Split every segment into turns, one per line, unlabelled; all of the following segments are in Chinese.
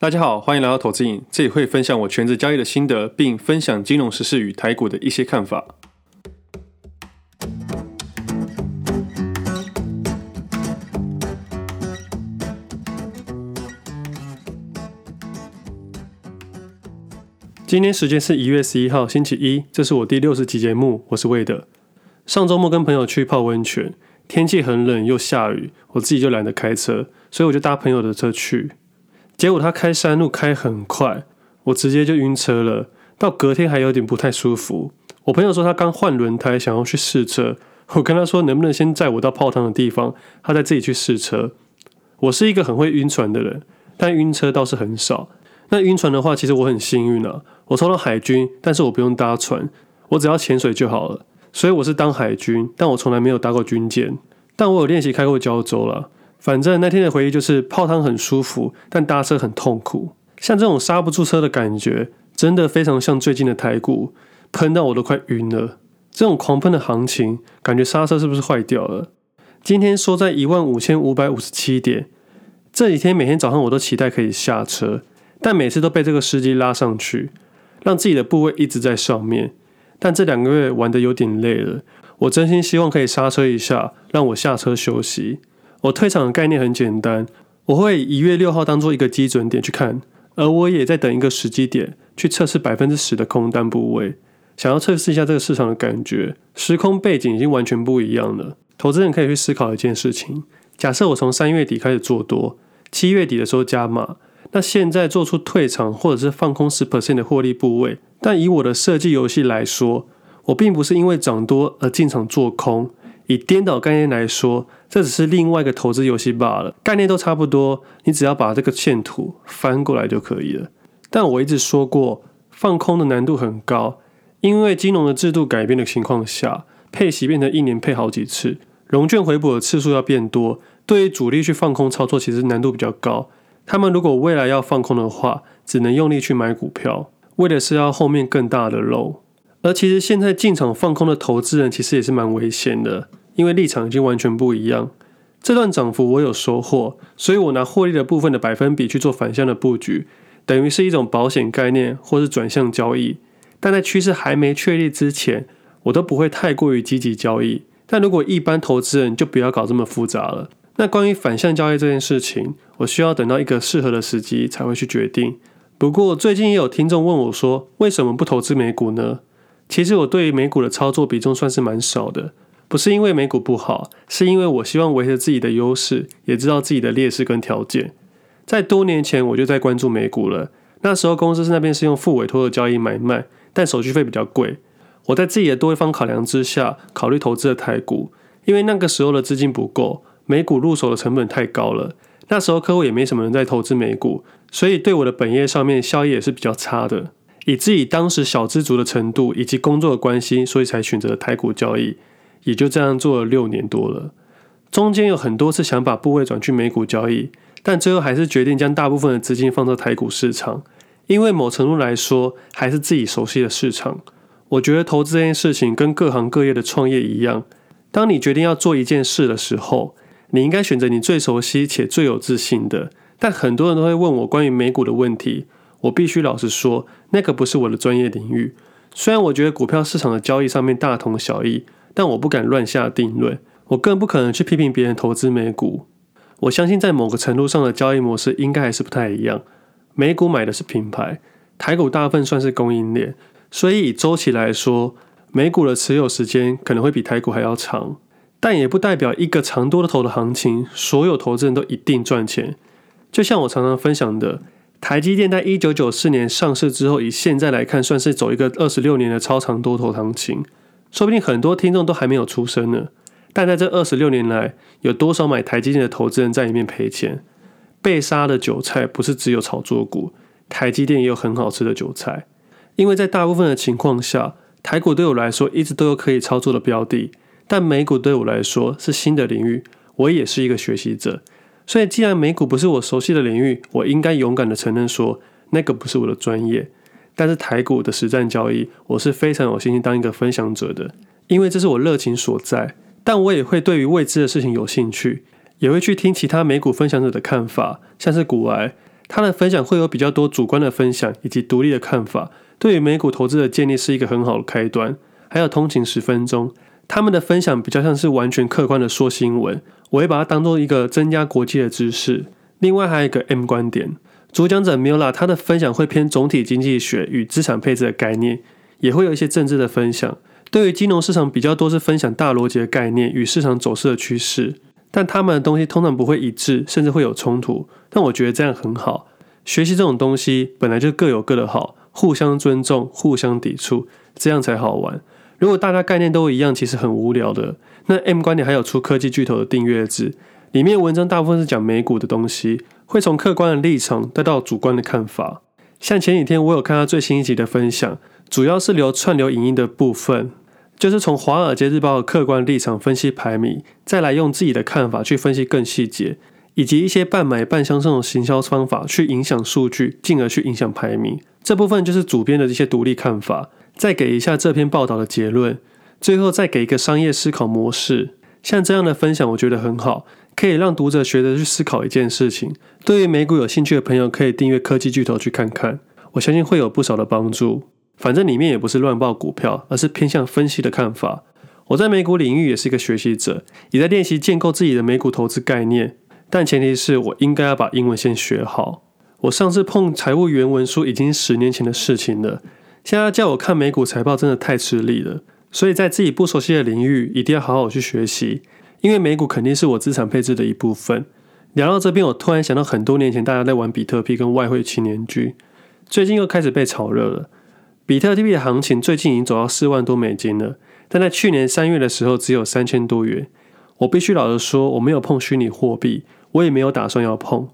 大家好，欢迎来到投资影，这里会分享我全职交易的心得，并分享金融时事与台股的一些看法。今天时间是一月十一号星期一，这是我第六十集节目，我是魏德。上周末跟朋友去泡温泉，天气很冷又下雨，我自己就懒得开车，所以我就搭朋友的车去。结果他开山路开很快，我直接就晕车了。到隔天还有点不太舒服。我朋友说他刚换轮胎，想要去试车。我跟他说能不能先载我到泡汤的地方，他再自己去试车。我是一个很会晕船的人，但晕车倒是很少。那晕船的话，其实我很幸运啊，我抽到海军，但是我不用搭船，我只要潜水就好了。所以我是当海军，但我从来没有搭过军舰，但我有练习开过胶州了。反正那天的回忆就是泡汤很舒服，但搭车很痛苦。像这种刹不住车的感觉，真的非常像最近的台股，喷到我都快晕了。这种狂喷的行情，感觉刹车是不是坏掉了？今天收在一万五千五百五十七点。这几天每天早上我都期待可以下车，但每次都被这个司机拉上去，让自己的部位一直在上面。但这两个月玩得有点累了，我真心希望可以刹车一下，让我下车休息。我退场的概念很简单，我会一月六号当做一个基准点去看，而我也在等一个时机点去测试百分之十的空单部位，想要测试一下这个市场的感觉。时空背景已经完全不一样了，投资人可以去思考一件事情：假设我从三月底开始做多，七月底的时候加码，那现在做出退场或者是放空十 percent 的获利部位，但以我的设计游戏来说，我并不是因为涨多而进场做空。以颠倒概念来说，这只是另外一个投资游戏罢了，概念都差不多，你只要把这个线图翻过来就可以了。但我一直说过，放空的难度很高，因为金融的制度改变的情况下，配息变成一年配好几次，融券回补的次数要变多，对于主力去放空操作，其实难度比较高。他们如果未来要放空的话，只能用力去买股票，为的是要后面更大的肉。而其实现在进场放空的投资人，其实也是蛮危险的。因为立场已经完全不一样，这段涨幅我有收获，所以我拿获利的部分的百分比去做反向的布局，等于是一种保险概念或是转向交易。但在趋势还没确立之前，我都不会太过于积极交易。但如果一般投资人就不要搞这么复杂了。那关于反向交易这件事情，我需要等到一个适合的时机才会去决定。不过最近也有听众问我说，为什么不投资美股呢？其实我对于美股的操作比重算是蛮少的。不是因为美股不好，是因为我希望维持自己的优势，也知道自己的劣势跟条件。在多年前我就在关注美股了，那时候公司那边是用复委托的交易买卖，但手续费比较贵。我在自己的多方考量之下，考虑投资了台股，因为那个时候的资金不够，美股入手的成本太高了。那时候客户也没什么人在投资美股，所以对我的本业上面效益也是比较差的。以自己当时小资族的程度以及工作的关系，所以才选择了台股交易。也就这样做了六年多了，中间有很多次想把部位转去美股交易，但最后还是决定将大部分的资金放到台股市场，因为某程度来说还是自己熟悉的市场。我觉得投资这件事情跟各行各业的创业一样，当你决定要做一件事的时候，你应该选择你最熟悉且最有自信的。但很多人都会问我关于美股的问题，我必须老实说，那个不是我的专业领域。虽然我觉得股票市场的交易上面大同小异。但我不敢乱下定论，我更不可能去批评别人投资美股。我相信在某个程度上的交易模式应该还是不太一样。美股买的是品牌，台股大部分算是供应链，所以以周期来说，美股的持有时间可能会比台股还要长。但也不代表一个长多的头的行情，所有投资人都一定赚钱。就像我常常分享的，台积电在一九九四年上市之后，以现在来看，算是走一个二十六年的超长多头行情。说不定很多听众都还没有出生呢，但在这二十六年来，有多少买台积电的投资人在里面赔钱？被杀的韭菜不是只有炒作股，台积电也有很好吃的韭菜。因为在大部分的情况下，台股对我来说一直都有可以操作的标的，但美股对我来说是新的领域，我也是一个学习者。所以既然美股不是我熟悉的领域，我应该勇敢的承认说，那个不是我的专业。但是台股的实战交易，我是非常有信心当一个分享者的，因为这是我热情所在。但我也会对于未知的事情有兴趣，也会去听其他美股分享者的看法，像是股癌，他的分享会有比较多主观的分享以及独立的看法，对于美股投资的建立是一个很好的开端。还有通勤十分钟，他们的分享比较像是完全客观的说新闻，我会把它当做一个增加国际的知识。另外还有一个 M 观点，主讲者 Mila 他的分享会偏总体经济学与资产配置的概念，也会有一些政治的分享。对于金融市场比较多是分享大逻辑的概念与市场走势的趋势，但他们的东西通常不会一致，甚至会有冲突。但我觉得这样很好，学习这种东西本来就各有各的好，互相尊重，互相抵触，这样才好玩。如果大家概念都一样，其实很无聊的。那 M 观点还有出科技巨头的订阅制，里面文章大部分是讲美股的东西，会从客观的立场带到主观的看法。像前几天我有看到最新一集的分享，主要是留串流影音的部分。就是从《华尔街日报》的客观立场分析排名，再来用自己的看法去分析更细节，以及一些半买半相送的行销方法去影响数据，进而去影响排名。这部分就是主编的一些独立看法，再给一下这篇报道的结论，最后再给一个商业思考模式。像这样的分享，我觉得很好，可以让读者学着去思考一件事情。对于美股有兴趣的朋友，可以订阅科技巨头去看看，我相信会有不少的帮助。反正里面也不是乱报股票，而是偏向分析的看法。我在美股领域也是一个学习者，也在练习建构自己的美股投资概念。但前提是我应该要把英文先学好。我上次碰财务原文书已经十年前的事情了，现在叫我看美股财报真的太吃力了。所以在自己不熟悉的领域，一定要好好去学习，因为美股肯定是我资产配置的一部分。聊到这边，我突然想到很多年前大家在玩比特币跟外汇青年居，最近又开始被炒热了。比特币的行情最近已经走到四万多美金了，但在去年三月的时候只有三千多元。我必须老实说，我没有碰虚拟货币，我也没有打算要碰。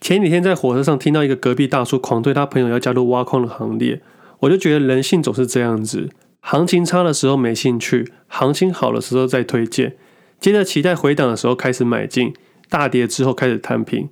前几天在火车上听到一个隔壁大叔狂推他朋友要加入挖矿的行列，我就觉得人性总是这样子：行情差的时候没兴趣，行情好的时候再推荐，接着期待回档的时候开始买进，大跌之后开始摊平，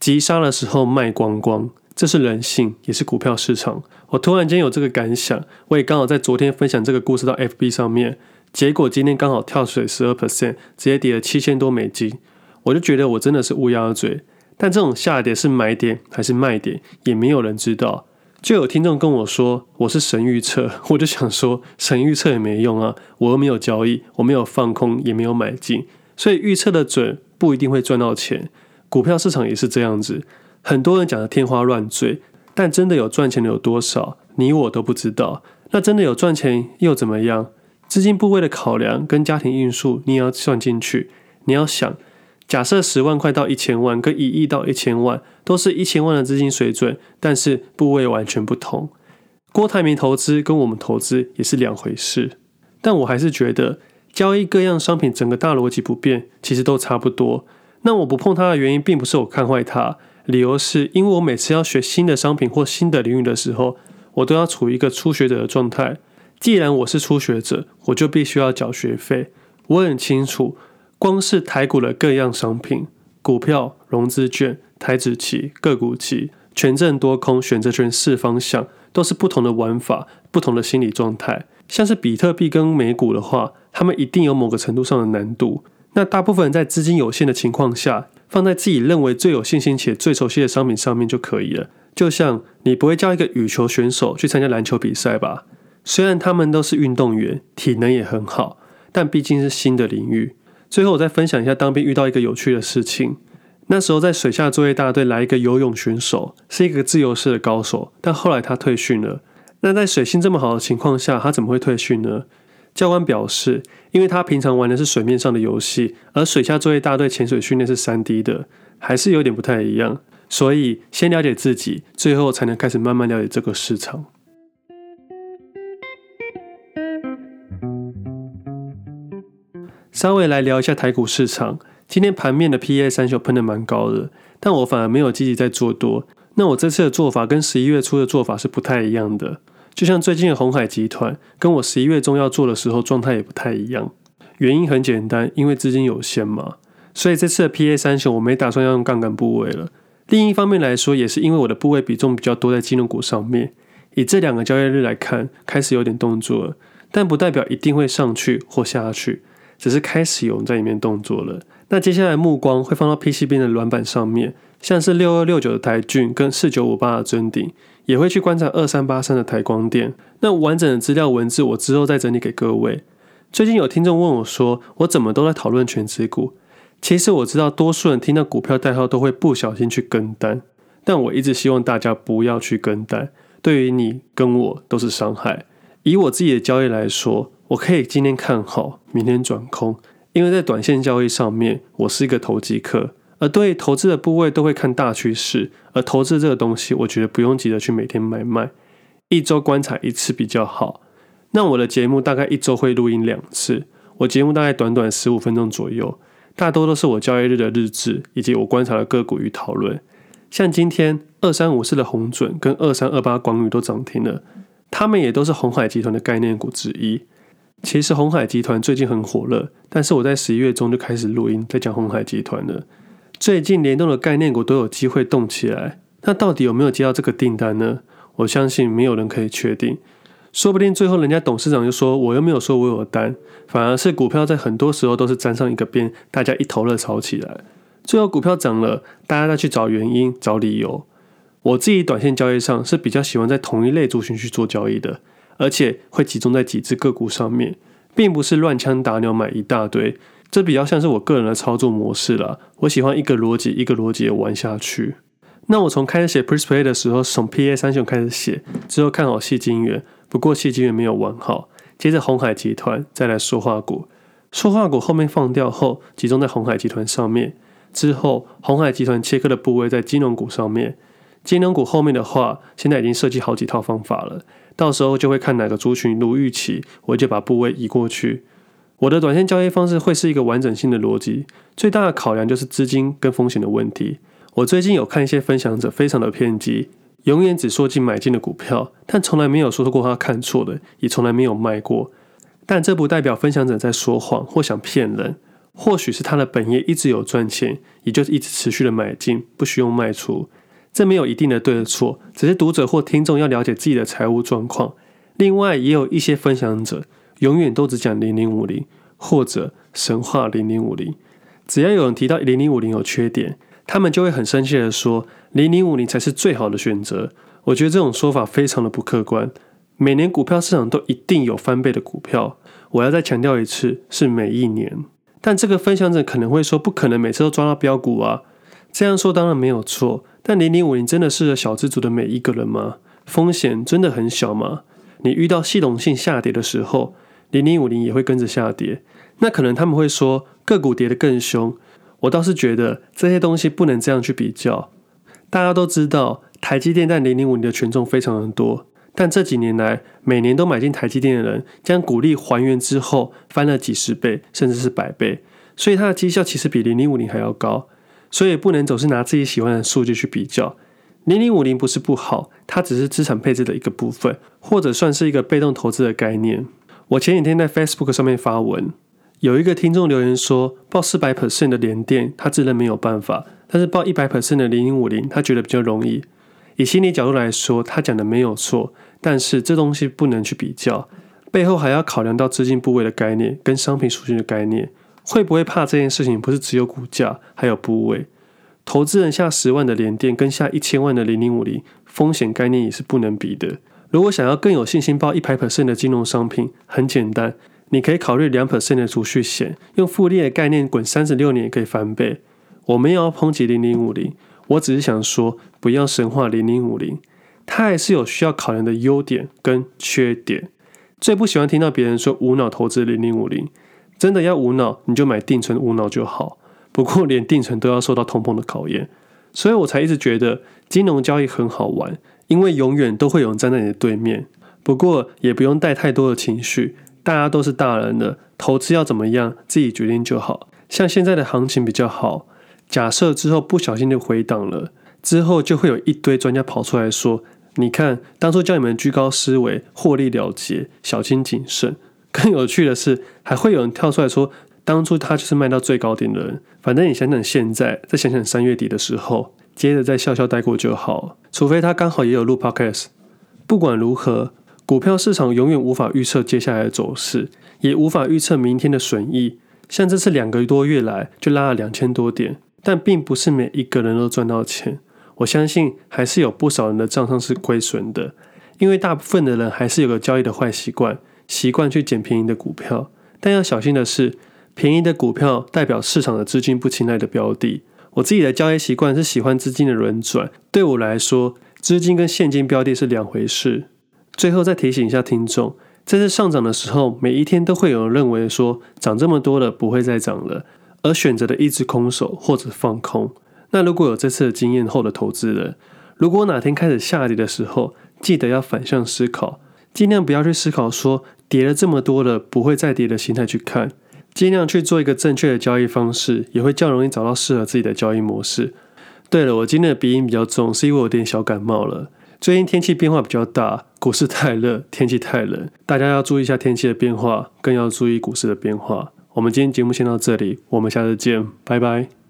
急杀的时候卖光光。这是人性，也是股票市场。我突然间有这个感想，我也刚好在昨天分享这个故事到 FB 上面，结果今天刚好跳水十二 percent，直接跌了七千多美金，我就觉得我真的是乌鸦嘴。但这种下跌是买点还是卖点，也没有人知道。就有听众跟我说我是神预测，我就想说神预测也没用啊，我又没有交易，我没有放空，也没有买进，所以预测的准不一定会赚到钱。股票市场也是这样子。很多人讲的天花乱坠，但真的有赚钱的有多少？你我都不知道。那真的有赚钱又怎么样？资金部位的考量跟家庭因素，你也要算进去。你要想，假设十万块到一千万，跟一亿到一千万，都是一千万的资金水准，但是部位完全不同。郭台铭投资跟我们投资也是两回事。但我还是觉得，交易各样商品，整个大逻辑不变，其实都差不多。那我不碰它的原因，并不是我看坏它。理由是因为我每次要学新的商品或新的领域的时候，我都要处于一个初学者的状态。既然我是初学者，我就必须要缴学费。我很清楚，光是台股的各样商品，股票、融资券、台指期、个股期、权证多空、选择权四方向，都是不同的玩法，不同的心理状态。像是比特币跟美股的话，他们一定有某个程度上的难度。那大部分人在资金有限的情况下，放在自己认为最有信心且最熟悉的商品上面就可以了。就像你不会叫一个羽球选手去参加篮球比赛吧？虽然他们都是运动员，体能也很好，但毕竟是新的领域。最后我再分享一下当兵遇到一个有趣的事情。那时候在水下作业大队来一个游泳选手，是一个自由式的高手，但后来他退训了。那在水性这么好的情况下，他怎么会退训呢？教官表示，因为他平常玩的是水面上的游戏，而水下作业大队潜水训练是三 D 的，还是有点不太一样。所以先了解自己，最后才能开始慢慢了解这个市场。稍微来聊一下台股市场，今天盘面的 PA 三雄喷的蛮高的，但我反而没有积极在做多。那我这次的做法跟十一月初的做法是不太一样的。就像最近的鸿海集团，跟我十一月中要做的时候状态也不太一样。原因很简单，因为资金有限嘛。所以这次的 PA 三雄我没打算要用杠杆部位了。另一方面来说，也是因为我的部位比重比较多在金融股上面。以这两个交易日来看，开始有点动作了，但不代表一定会上去或下去，只是开始有人在里面动作了。那接下来目光会放到 PCB 的软板上面，像是六二六九的台郡跟四九五八的尊鼎，也会去观察二三八三的台光电。那完整的资料文字我之后再整理给各位。最近有听众问我说，我怎么都在讨论权值股？其实我知道多数人听到股票代号都会不小心去跟单，但我一直希望大家不要去跟单，对于你跟我都是伤害。以我自己的交易来说，我可以今天看好，明天转空，因为在短线交易上面，我是一个投机客。而对投资的部位都会看大趋势，而投资这个东西，我觉得不用急着去每天买卖，一周观察一次比较好。那我的节目大概一周会录音两次，我节目大概短短十五分钟左右，大多都是我交易日的日志以及我观察的个股与讨论。像今天二三五四的红准跟二三二八广宇都涨停了，他们也都是红海集团的概念股之一。其实鸿海集团最近很火热，但是我在十一月中就开始录音在讲鸿海集团了。最近联动的概念股都有机会动起来，那到底有没有接到这个订单呢？我相信没有人可以确定，说不定最后人家董事长就说我又没有说我有单，反而是股票在很多时候都是沾上一个边，大家一头热炒起来，最后股票涨了，大家再去找原因、找理由。我自己短线交易上是比较喜欢在同一类族群去做交易的，而且会集中在几只个股上面，并不是乱枪打鸟买一大堆。这比较像是我个人的操作模式了。我喜欢一个逻辑一个逻辑的玩下去。那我从开始写 Press Play 的时候，从 PA 三雄开始写，之后看好矽晶圆，不过矽晶圆没有玩好。接着红海集团，再来塑化股。塑化股后面放掉后，集中在红海集团上面。之后红海集团切割的部位在金融股上面。金融股后面的话，现在已经设计好几套方法了，到时候就会看哪个族群如预期，我就把部位移过去。我的短线交易方式会是一个完整性的逻辑，最大的考量就是资金跟风险的问题。我最近有看一些分享者，非常的偏激，永远只说进买进的股票，但从来没有说过他看错的，也从来没有卖过。但这不代表分享者在说谎或想骗人，或许是他的本业一直有赚钱，也就是一直持续的买进，不需要卖出。这没有一定的对的错，只是读者或听众要了解自己的财务状况。另外，也有一些分享者。永远都只讲零零五零或者神话零零五零，只要有人提到零零五零有缺点，他们就会很生气的说零零五零才是最好的选择。我觉得这种说法非常的不客观。每年股票市场都一定有翻倍的股票，我要再强调一次，是每一年。但这个分享者可能会说，不可能每次都抓到标股啊。这样说当然没有错，但零零五零真的适合小资族的每一个人吗？风险真的很小吗？你遇到系统性下跌的时候，零零五零也会跟着下跌，那可能他们会说个股跌得更凶。我倒是觉得这些东西不能这样去比较。大家都知道台积电在零零五零的权重非常的多，但这几年来每年都买进台积电的人，将股利还原之后翻了几十倍，甚至是百倍，所以它的绩效其实比零零五零还要高。所以不能总是拿自己喜欢的数据去比较。零零五零不是不好，它只是资产配置的一个部分，或者算是一个被动投资的概念。我前几天在 Facebook 上面发文，有一个听众留言说，报四百 percent 的联电，他自认没有办法，但是报一百 percent 的零零五零，他觉得比较容易。以心理角度来说，他讲的没有错，但是这东西不能去比较，背后还要考量到资金部位的概念跟商品属性的概念。会不会怕这件事情？不是只有股价，还有部位。投资人下十万的联电跟下一千万的零零五零，风险概念也是不能比的。如果想要更有信心报一百 percent 的金融商品，很简单，你可以考虑两 percent 的储蓄险，用复利的概念滚三十六年也可以翻倍。我没有要抨击零零五零，我只是想说不要神话零零五零，它还是有需要考量的优点跟缺点。最不喜欢听到别人说无脑投资零零五零，真的要无脑你就买定存无脑就好。不过连定存都要受到通膨的考验，所以我才一直觉得金融交易很好玩。因为永远都会有人站在你的对面，不过也不用带太多的情绪，大家都是大人了，投资要怎么样自己决定就好。像现在的行情比较好，假设之后不小心就回档了，之后就会有一堆专家跑出来说：“你看，当初叫你们居高思维，获利了结，小心谨慎。”更有趣的是，还会有人跳出来说：“当初他就是卖到最高点的人。”反正你想想现在，再想想三月底的时候。接着再笑笑带过就好，除非他刚好也有录 podcast。不管如何，股票市场永远无法预测接下来的走势，也无法预测明天的损益。像这次两个多月来就拉了两千多点，但并不是每一个人都赚到钱。我相信还是有不少人的账上是亏损的，因为大部分的人还是有个交易的坏习惯，习惯去捡便宜的股票。但要小心的是，便宜的股票代表市场的资金不青睐的标的。我自己的交易习惯是喜欢资金的轮转，对我来说，资金跟现金标的是两回事。最后再提醒一下听众，这次上涨的时候，每一天都会有人认为说涨这么多了不会再涨了，而选择的一直空手或者放空。那如果有这次的经验后的投资人，如果哪天开始下跌的时候，记得要反向思考，尽量不要去思考说跌了这么多了不会再跌的心态去看，尽量去做一个正确的交易方式，也会较容易找到适合自己的交易模式。对了，我今天的鼻音比较重，是因为我有点小感冒了。最近天气变化比较大，股市太热，天气太冷，大家要注意一下天气的变化，更要注意股市的变化。我们今天节目先到这里，我们下次见，拜拜。